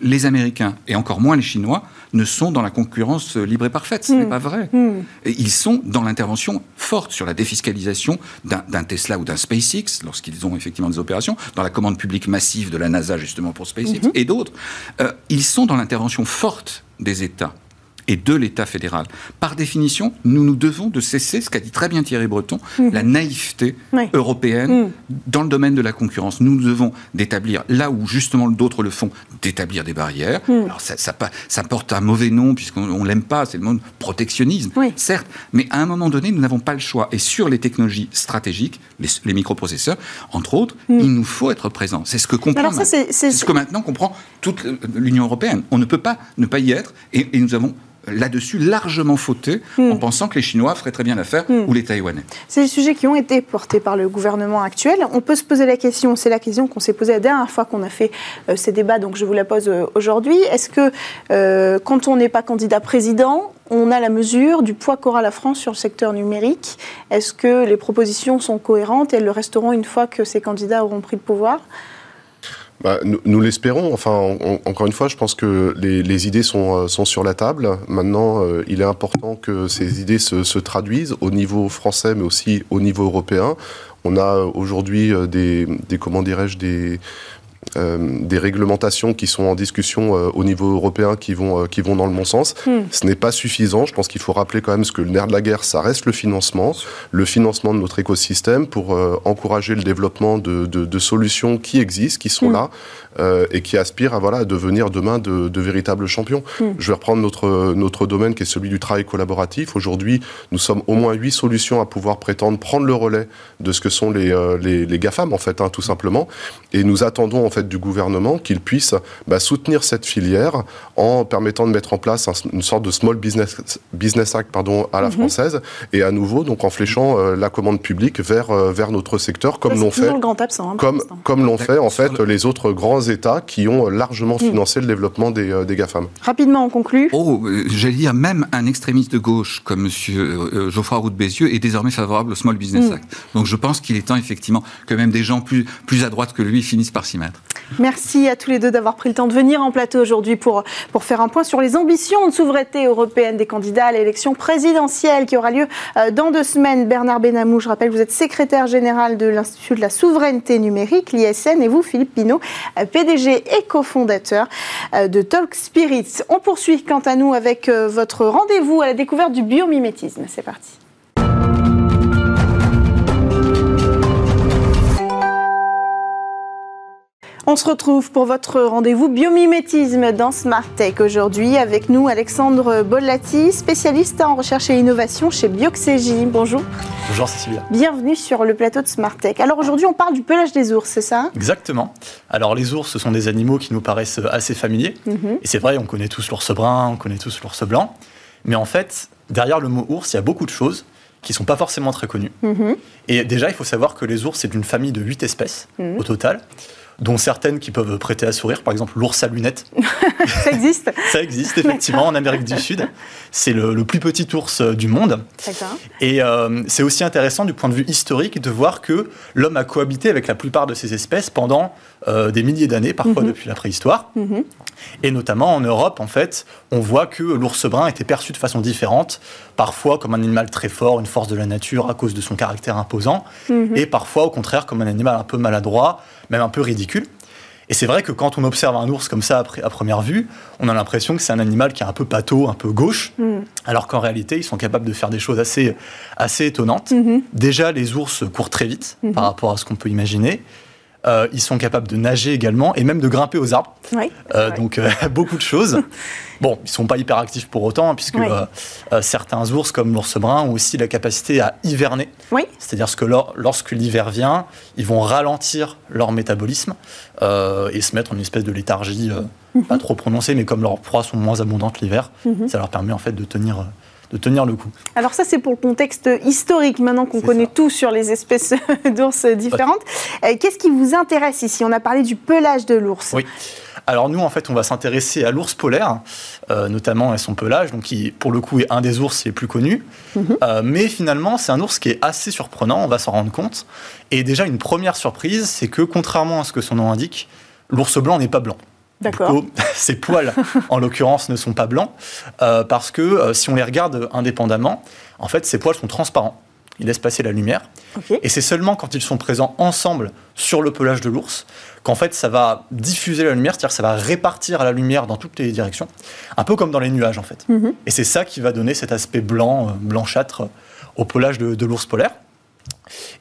Les Américains, et encore moins les Chinois, ne sont dans la concurrence libre et parfaite. Ce n'est pas vrai. ils sont dans l'intervention forte sur la défiscalisation d'un Tesla ou d'un SpaceX, lorsqu'ils ont effectivement des opérations, dans la commande publique massive de la NASA justement pour SpaceX et d'autres. Euh, ils sont dans l'intervention forte des États et de l'État fédéral. Par définition, nous nous devons de cesser, ce qu'a dit très bien Thierry Breton, mhm. la naïveté européenne mhm. dans le domaine de la concurrence. Nous devons d'établir, là où justement d'autres le font, d'établir des barrières. Mhm. Alors ça, ça, porte un mauvais nom puisqu'on ne l'aime pas, c'est le mot protectionnisme, certes, mais à un moment donné, nous n'avons pas le choix. Et sur les technologies stratégiques, les, microprocesseurs, entre autres, il nous faut être présents. C'est ce que comprend, c'est ce que maintenant comprend toute l'Union européenne. On ne peut pas ne pas y être et, et nous avons là-dessus largement fauté en hmm. pensant que les Chinois feraient très bien l'affaire hmm. ou les Taïwanais.
C'est des sujets qui ont été portés par le gouvernement actuel. On peut se poser la question, c'est la question qu'on s'est posée la dernière fois qu'on a fait euh, ces débats, donc je vous la pose euh, aujourd'hui. Est-ce que euh, quand on n'est pas candidat président, on a la mesure du poids qu'aura la France sur le secteur numérique? Est-ce que les propositions sont cohérentes et elles le resteront une fois que ces candidats auront pris le pouvoir?
Bah, nous, l'espérons. Enfin, encore une fois, je pense que les, idées sont, euh, sont, sur la table. Maintenant, euh, il est important que ces idées se, se, traduisent au niveau français, mais aussi au niveau européen. On a aujourd'hui euh, des, des, comment dirais-je, des des réglementations qui sont en discussion euh, au niveau européen qui vont, euh, qui vont dans le bon sens. Hmm. Ce n'est pas suffisant. Je pense qu'il faut rappeler quand même ce que le nerf de la guerre, ça reste le financement, le financement de notre écosystème pour encourager le développement de, de, solutions qui existent, qui sont hmm. là et qui aspirent à, voilà, à devenir demain de, de véritables champions. Hmm. Je vais reprendre notre, notre domaine qui est celui du travail collaboratif. Aujourd'hui, nous sommes au moins huit solutions à pouvoir prétendre prendre le relais de ce que sont les, les, les GAFAM, en fait, hein, tout simplement. Et nous attendons, en fait, du gouvernement qu'il puisse bah, soutenir cette filière en permettant de mettre en place une sorte de small business, business act pardon, à la mhm. française et à nouveau donc en fléchant euh, la commande publique vers, euh, vers notre secteur comme l'ont fait,
hein,
comme, comme l'ont fait en fait les autres grands États qui ont largement mhm. financé le développement des, euh, des GAFAM.
Rapidement, on conclut.
Oh, j'allais dire, même un extrémiste de gauche comme M. Geoffroy Roux de Bézieux est désormais favorable au Small Business mhm. Act. Donc je pense qu'il est temps effectivement que même des gens plus, plus à droite que lui finissent par s'y mettre.
Merci à tous les deux d'avoir pris le temps de venir en plateau aujourd'hui pour, pour faire un point sur les ambitions de souveraineté européenne des candidats à l'élection présidentielle qui aura lieu euh, dans deux semaines. Bernard Benamou, je rappelle, vous êtes secrétaire général de l'Institut de la souveraineté numérique, l'ISN, et vous, Philippe Pinault, euh, PDG et cofondateur euh, de Talk Spirits. On poursuit quant à nous avec votre rendez-vous à la découverte du biomimétisme. C'est parti. On se retrouve pour votre rendez-vous biomimétisme dans Smart Tech aujourd'hui. Avec nous, Alexandre Bollati, spécialiste en recherche et innovation chez Bioxégie. Bonjour.
Bonjour Cécilia.
Bienvenue sur le plateau de Smart Tech. Alors aujourd'hui, on parle du pelage des ours, c'est ça?
Exactement. Alors les ours, ce sont des animaux qui nous paraissent assez familiers. Mhm. Et c'est vrai, on connaît tous l'ours brun, on connaît tous l'ours blanc. Mais en fait, derrière le mot ours, il y a beaucoup de choses qui sont pas forcément très connues. Mhm. Et déjà, il faut savoir que les ours, c'est une famille de 8 espèces mhm. au total dont certaines qui peuvent prêter à sourire, par exemple l'ours à lunettes.
ça existe
Ça existe, effectivement, en Amérique du Sud. C'est le, plus petit ours euh, du monde. Et euh, c'est aussi intéressant du point de vue historique de voir que l'homme a cohabité avec la plupart de ces espèces pendant euh, des milliers d'années, parfois mhm. depuis la préhistoire. Mhm. Et notamment en Europe, en fait, on voit que l'ours brun était perçu de façon différente, parfois comme un animal très fort, une force de la nature à cause de son caractère imposant, mhm. et parfois au contraire comme un animal un peu maladroit, même un peu ridicule. Et c'est vrai que quand on observe un ours comme ça à première vue, on a l'impression que c'est un animal qui est un peu pâteau, un peu gauche, mhm. alors qu'en réalité, ils sont capables de faire des choses assez, assez étonnantes. Mhm. Déjà, les ours courent très vite par rapport à ce qu'on peut imaginer. Euh, ils sont capables de nager également et même de grimper aux arbres. Euh, donc euh, beaucoup de choses. Bon, ils sont pas hyper actifs pour autant, hein, puisque certains ours, comme l'ours brun, ont aussi la capacité à hiverner. C'est-à-dire que lorsque l'hiver vient, ils vont ralentir leur métabolisme et se mettre en une espèce de léthargie mhm. pas trop prononcée, mais comme leurs proies sont moins abondantes l'hiver, mhm. ça leur permet en fait de tenir de tenir le coup.
Alors ça, c'est pour le contexte historique, maintenant qu'on connaît tout sur les espèces d'ours différentes. Euh, qu'est-ce qui vous intéresse ici? On a parlé du pelage de l'ours.
Oui. Alors nous, en fait, on va s'intéresser à l'ours polaire, euh, notamment à son pelage, donc qui, pour le coup, est un des ours les plus connus. Mhm. Euh, mais finalement, c'est un ours qui est assez surprenant, on va s'en rendre compte. Et déjà, une première surprise, c'est que, contrairement à ce que son nom indique, l'ours blanc n'est pas blanc. D'accord. Ces poils, en l'occurrence, ne sont pas blancs, euh, parce que euh, si on les regarde indépendamment, en fait, ces poils sont transparents. Ils laissent passer la lumière. Et c'est seulement quand ils sont présents ensemble sur le pelage de l'ours qu'en fait ça va diffuser la lumière, c'est-à-dire que ça va répartir la lumière dans toutes les directions, un peu comme dans les nuages en fait. Mhm. Et c'est ça qui va donner cet aspect blanc, euh, blanchâtre au pelage de l'ours polaire.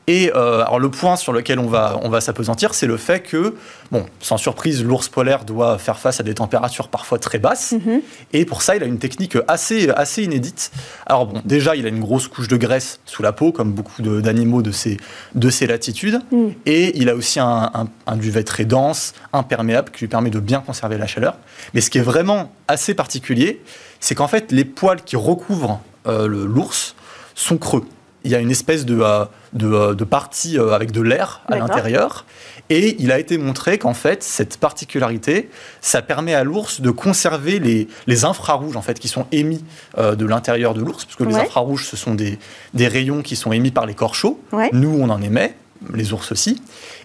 Et euh, alors le point sur lequel on va, on va s'apesantir, c'est le fait que, bon, sans surprise, l'ours polaire doit faire face à des températures parfois très basses. Mhm. Et pour ça, il a une technique assez, assez inédite. Alors bon, déjà, il a une grosse couche de graisse sous la peau, comme beaucoup d'animaux de, ces, de ces latitudes. Mhm. Et il a aussi un, un, duvet très dense, imperméable, qui lui permet de bien conserver la chaleur. Mais ce qui est vraiment assez particulier, c'est qu'en fait, les poils qui recouvrent euh, l'ours sont creux il y a une espèce de, euh, euh, de, partie euh, avec de l'air à l'intérieur. Et il a été montré qu'en fait, cette particularité, ça permet à l'ours de conserver les, les, infrarouges en fait, qui sont émis de l'intérieur de l'ours, parce que les infrarouges, ce sont des, des, rayons qui sont émis par les corps chauds. Nous, on en émet, les ours aussi.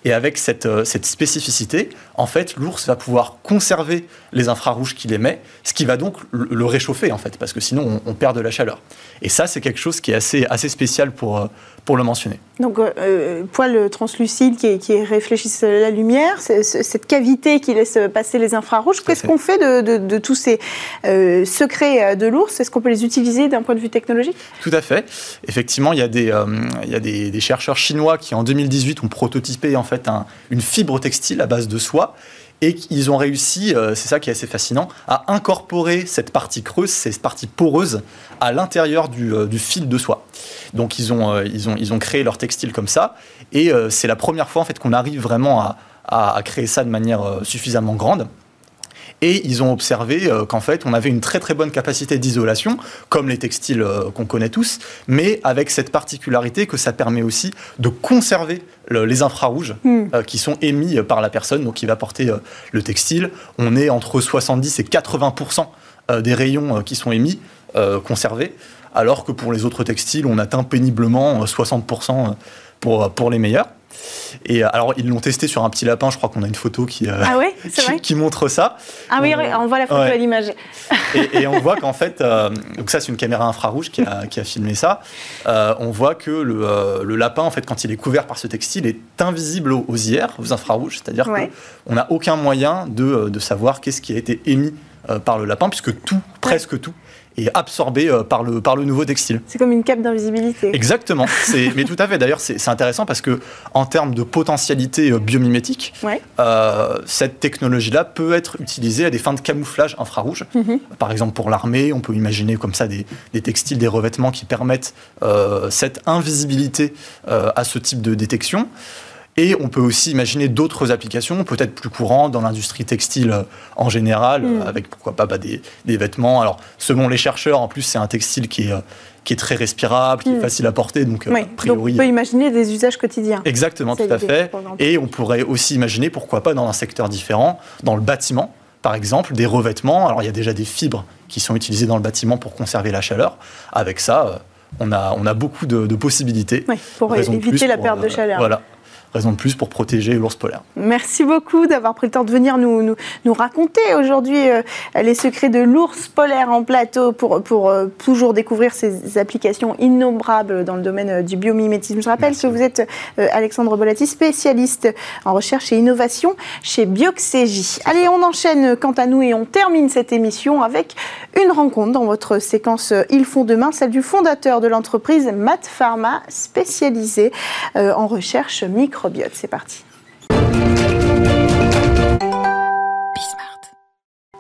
Et avec cette, cette spécificité, en fait, l'ours va pouvoir conserver les infrarouges qu'il émet, ce qui va donc le, réchauffer, en fait, parce que sinon, on, on perd de la chaleur. Et ça, c'est quelque chose qui est assez, assez spécial pour, euh, pour le mentionner.
Donc, euh, euh poil translucide qui, qui réfléchissent la lumière, cette cavité qui laisse passer les infrarouges. Qu'est-ce qu'on fait de, de, tous ces euh, secrets de l'ours? Est-ce qu'on peut les utiliser d'un point de vue technologique?
Tout à fait. Effectivement, il y a, des, il y a des, des, chercheurs chinois qui, en 2018, ont prototypé en fait un, une fibre textile à base de soie et ils ont réussi, euh, c'est ça qui est assez fascinant, à incorporer cette partie creuse, cette partie poreuse, à l'intérieur du, euh, fil de soie. Donc ils ont, euh, ils, ont, ils ont créé leur textile comme ça, et c'est la première fois en fait qu'on arrive vraiment à, à, créer ça de manière suffisamment grande. Et ils ont observé euh, qu'en fait, on avait une très très bonne capacité d'isolation, comme les textiles euh, qu'on connaît tous, mais avec cette particularité que ça permet aussi de conserver les infrarouges hmm. euh, qui sont émis par la personne, donc qui va porter le textile. On est entre 70 et 80% des rayons qui sont émis conservés, alors que pour les autres textiles, on atteint péniblement 60 pour, pour les meilleurs. Et euh, alors, ils l'ont testé sur un petit lapin, je crois qu'on a une photo qui, euh,
ah
qui, montre ça.
Ah oui, on voit la photo à l'image.
et, on voit qu'en fait, euh, donc ça c'est une caméra infrarouge qui a, qui a filmé ça, on voit que le, le, lapin, en fait, quand il est couvert par ce textile, est invisible aux, aux IR, aux infrarouges, c'est-à-dire qu'on n'a aucun moyen de, de savoir qu'est-ce qui a été émis par le lapin, puisque tout, presque tout, et absorbé euh, par, le, par le nouveau textile.
C'est comme une cape d'invisibilité.
Exactement. mais tout à fait. D'ailleurs, c'est intéressant parce que en termes de potentialité euh, biomimétique, euh, cette technologie-là peut être utilisée à des fins de camouflage infrarouge. Mhm. Par exemple, pour l'armée, on peut imaginer comme ça des, des textiles, des revêtements qui permettent cette invisibilité à ce type de détection. Et on peut aussi imaginer d'autres applications, peut-être plus courantes dans l'industrie textile euh, en général, mm. euh, avec pourquoi pas bah, des, vêtements. Alors, selon les chercheurs, en plus, c'est un textile qui est, euh, qui est très respirable, qui est mm. facile à porter. Donc,
a priori. on peut imaginer des usages quotidiens.
Exactement, tout à fait. Et on pourrait aussi imaginer, pourquoi pas, dans un secteur différent, dans le bâtiment, par exemple, des revêtements. Alors, il y a déjà des fibres qui sont utilisées dans le bâtiment pour conserver la chaleur. Avec ça, on a, on a beaucoup de, possibilités.
pour éviter la perte de chaleur.
Voilà raison de plus pour protéger l'ours polaire.
Merci beaucoup d'avoir pris le temps de venir nous, nous, nous raconter aujourd'hui euh, les secrets de l'ours polaire en plateau pour, pour euh, toujours découvrir ces applications innombrables dans le domaine euh, du biomimétisme. Je rappelle que vous êtes Alexandre Bolati, spécialiste en recherche et innovation chez Bioxégie. Allez, on enchaîne quant à nous et on termine cette émission avec une rencontre dans votre séquence Ils font demain, celle du fondateur de l'entreprise Mat Pharma, spécialisée en recherche micro c'est parti.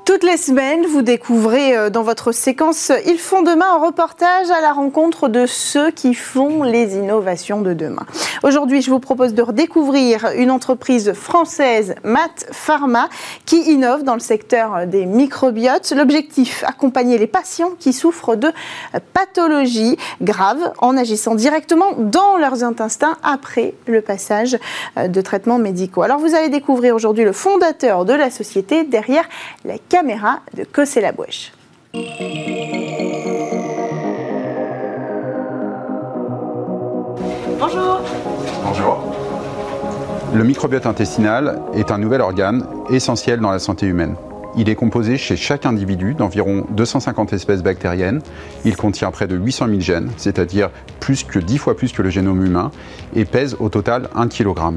Toutes les semaines, vous découvrez euh, dans votre séquence Ils font demain un reportage à la rencontre de ceux qui font les innovations de demain. Aujourd'hui, je vous propose de redécouvrir une entreprise française, Mat Pharma, qui innove dans le secteur des microbiotes. L'objectif, accompagner les patients qui souffrent de pathologies graves en agissant directement dans leurs intestins après le passage euh, de traitements médicaux. Alors, vous allez découvrir aujourd'hui le fondateur de la société derrière la caméra de Cossé la Bouèche. Bonjour.
Bonjour. Le microbiote intestinal est un nouvel organe essentiel dans la santé humaine. Il est composé chez chaque individu d'environ 250 espèces bactériennes. Il contient près de 800 000 gènes, c'est-à-dire plus que 10 fois plus que le génome humain, et pèse au total 1 kg.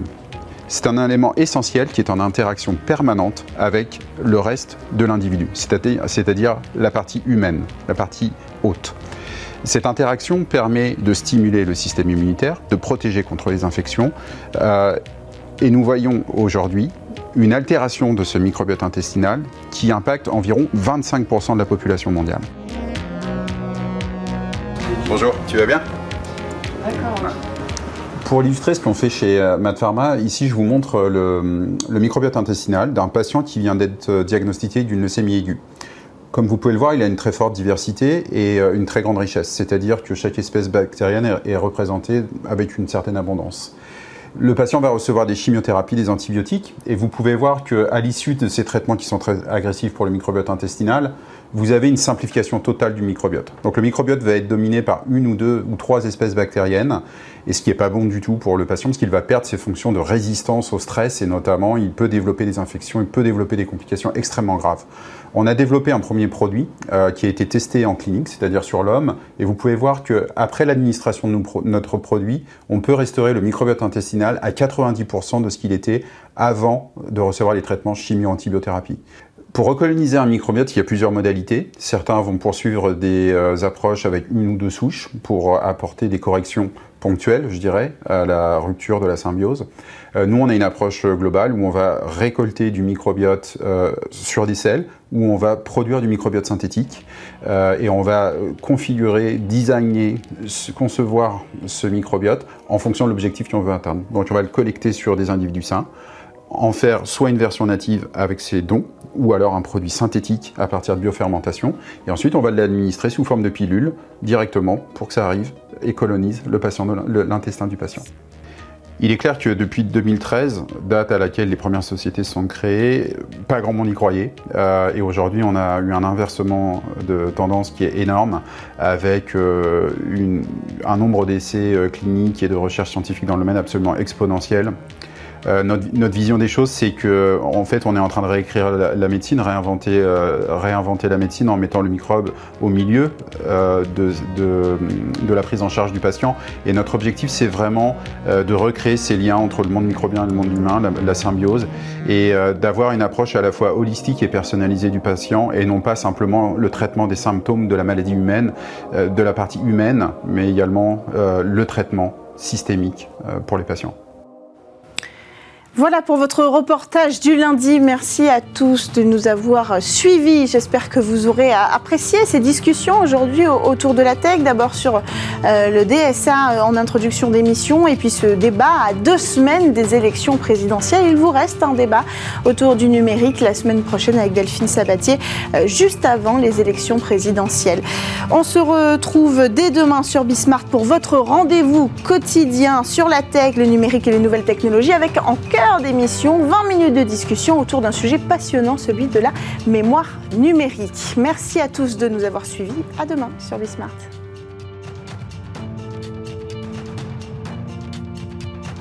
C'est un élément essentiel qui est en interaction permanente avec le reste de l'individu, c'est-à-dire la partie humaine, la partie haute. Cette interaction permet de stimuler le système immunitaire, de protéger contre les infections. Euh, et nous voyons aujourd'hui une altération de ce microbiote intestinal qui impacte environ 25% de la population mondiale. Bonjour, tu vas bien? D'accord. Pour illustrer ce qu'on fait chez euh, MadPharma, ici je vous montre le, le microbiote intestinal d'un patient qui vient d'être diagnostiqué d'une leucémie aiguë. Comme vous pouvez le voir, il a une très forte diversité et euh, une très grande richesse, c'est-à-dire que chaque espèce bactérienne est représentée avec une certaine abondance. Le patient va recevoir des chimiothérapies, des antibiotiques, et vous pouvez voir qu'à l'issue de ces traitements qui sont très agressifs pour le microbiote intestinal, vous avez une simplification totale du microbiote. Donc le microbiote va être dominé par une ou deux ou trois espèces bactériennes, et ce qui n'est pas bon du tout pour le patient, parce qu'il va perdre ses fonctions de résistance au stress, et notamment il peut développer des infections, il peut développer des complications extrêmement graves. On a développé un premier produit euh, qui a été testé en clinique, c'est-à-dire sur l'homme, et vous pouvez voir qu'après l'administration de notre produit, on peut restaurer le microbiote intestinal à 90% de ce qu'il était avant de recevoir les traitements chimio-antibiothérapie. Pour recoloniser un microbiote, il y a plusieurs modalités. Certains vont poursuivre des euh, approches avec une ou deux souches pour apporter des corrections ponctuelles, je dirais, à la rupture de la symbiose. Euh, nous, on a une approche globale où on va récolter du microbiote euh, sur des selles, où on va produire du microbiote synthétique et on va configurer, designer, concevoir ce microbiote en fonction de l'objectif qu'on veut atteindre. Donc, on va le collecter sur des individus sains en faire soit une version native avec ses dons, ou alors un produit synthétique à partir de biofermentation. Et ensuite, on va l'administrer sous forme de pilule directement pour que ça arrive et colonise l'intestin du patient. Il est clair que depuis 2013, date à laquelle les premières sociétés sont créées, pas grand monde y croyait. Euh, et aujourd'hui, on a eu un inversement de tendance qui est énorme, avec euh, un nombre d'essais euh, cliniques et de recherches scientifiques dans le domaine absolument exponentiel. Euh, notre, vision des choses, c'est que en fait, on est en train de réécrire la, médecine, réinventer, euh, réinventer la médecine en mettant le microbe au milieu euh, de, la prise en charge du patient. Et notre objectif, c'est vraiment de recréer ces liens entre le monde microbien et le monde humain, la, symbiose, et d'avoir une approche à la fois holistique et personnalisée du patient, et non pas simplement le traitement des symptômes de la maladie humaine, de la partie humaine, mais également le traitement systémique pour les patients.
Voilà pour votre reportage du lundi. Merci à tous de nous avoir suivis. J'espère que vous aurez apprécié ces discussions aujourd'hui autour de la tech. D'abord sur euh, le DSA euh, en introduction d'émission et puis ce débat à deux semaines des élections présidentielles. Il vous reste un débat autour du numérique la semaine prochaine avec Delphine Sabatier, euh, juste avant les élections présidentielles. On se retrouve dès demain sur Bismart pour votre rendez-vous quotidien sur la tech, le numérique et les nouvelles technologies avec en cœur d'émission, 20 minutes de discussion autour d'un sujet passionnant, celui de la mémoire numérique. Merci à tous de nous avoir suivis. À demain sur Bismart.